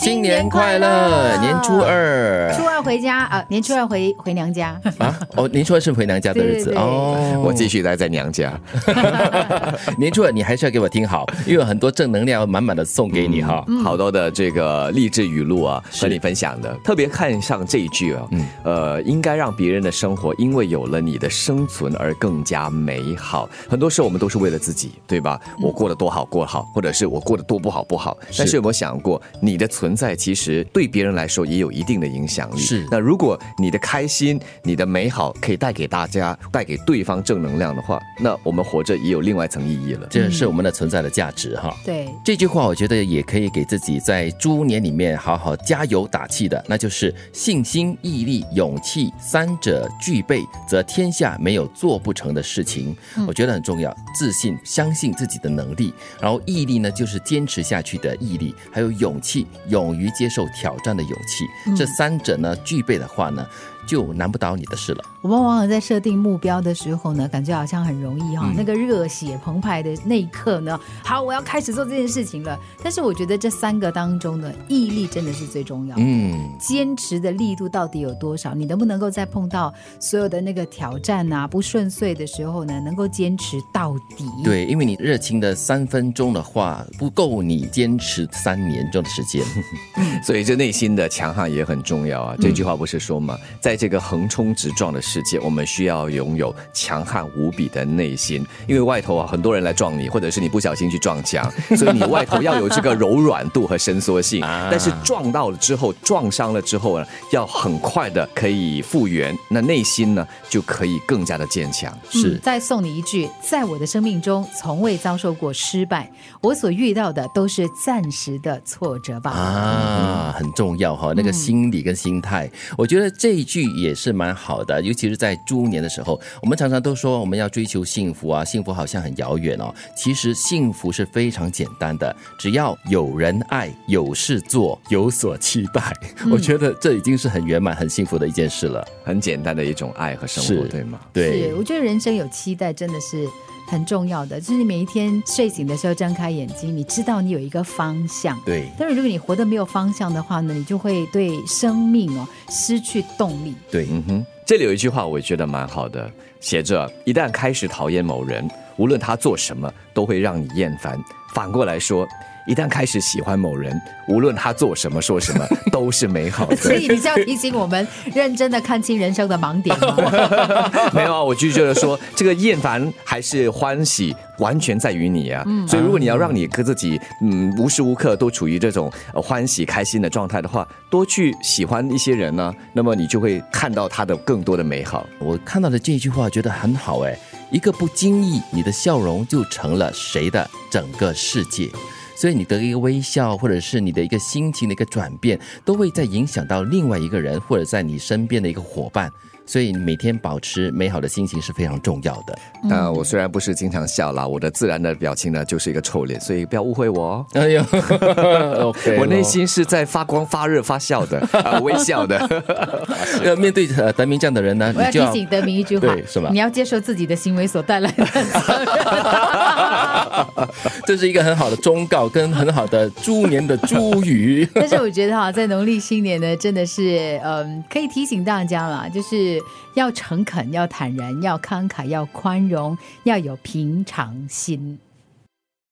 新年快乐！年初二，初二回家啊，年初二回回娘家啊。哦，年初二是回娘家的日子哦。我继续待在娘家。年初二你还是要给我听好，因为很多正能量满满的送给你哈，好多的这个励志语录啊，和你分享的。特别看上这一句啊，呃，应该让别人的生活因为有了你的生存而更加美好。很多时候我们都是为了自己，对吧？我过得多好过好，或者是我过得多不好不好。但是有没有想过，你的存在其实对别人来说也有一定的影响力。是。那如果你的开心、你的美好可以带给大家、带给对方正能量的话，那我们活着也有另外一层意义了。这是我们的存在的价值哈。对。这句话我觉得也可以给自己在猪年里面好好加油打气的，那就是信心、毅力、勇气三者具备，则天下没有做不成的事情。我觉得很重要，自信、相信自己的能力，然后毅力呢，就是坚持下去的毅力，还有勇气，勇于接受挑战的勇气。这三者呢具备的话呢。就难不倒你的事了。我们往往在设定目标的时候呢，感觉好像很容易哈，那个热血澎湃的那一刻呢，好，我要开始做这件事情了。但是我觉得这三个当中呢，毅力真的是最重要。嗯，坚持的力度到底有多少？你能不能够在碰到所有的那个挑战啊不顺遂的时候呢，能够坚持到底？对，因为你热情的三分钟的话，不够你坚持三年钟的时间。所以这内心的强悍也很重要啊。这句话不是说嘛，在这个横冲直撞的世界，我们需要拥有强悍无比的内心。因为外头啊，很多人来撞你，或者是你不小心去撞墙，所以你外头要有这个柔软度和伸缩性。但是撞到了之后，撞伤了之后呢，要很快的可以复原，那内心呢就可以更加的坚强。是，再送你一句，在我的生命中从未遭受过失败，我所遇到的都是暂时的挫折吧。啊，很重要哈，那个心理跟心态，我觉得这一句。也是蛮好的，尤其是在猪年的时候，我们常常都说我们要追求幸福啊，幸福好像很遥远哦。其实幸福是非常简单的，只要有人爱、有事做、有所期待，我觉得这已经是很圆满、很幸福的一件事了。很简单的一种爱和生活，对吗？对，我觉得人生有期待真的是很重要的，就是你每一天睡醒的时候睁开眼睛，你知道你有一个方向。对。但是如果你活得没有方向的话呢，你就会对生命哦失去动力。对，嗯哼。这里有一句话，我觉得蛮好的，写着：一旦开始讨厌某人，无论他做什么，都会让你厌烦。反过来说。一旦开始喜欢某人，无论他做什么、说什么，都是美好的。所以你是要提醒我们，认真的看清人生的盲点吗？没有啊，我就觉得说，这个厌烦还是欢喜，完全在于你啊。所以，如果你要让你跟自己，嗯，无时无刻都处于这种欢喜、开心的状态的话，多去喜欢一些人呢，那么你就会看到他的更多的美好。我看到的这句话觉得很好哎，一个不经意，你的笑容就成了谁的整个世界。所以你的一个微笑，或者是你的一个心情的一个转变，都会在影响到另外一个人，或者在你身边的一个伙伴。所以每天保持美好的心情是非常重要的。那我虽然不是经常笑啦，我的自然的表情呢就是一个臭脸，所以不要误会我哦。哎呦，我内心是在发光发热发笑的，微笑的。要面对德明这样的人呢，我要提醒德明一句话，是吗？你要接受自己的行为所带来的。这是一个很好的忠告，跟很好的猪年的猪语。但是我觉得哈，在农历新年呢，真的是嗯，可以提醒大家啦，就是。要诚恳，要坦然，要慷慨，要宽容，要有平常心。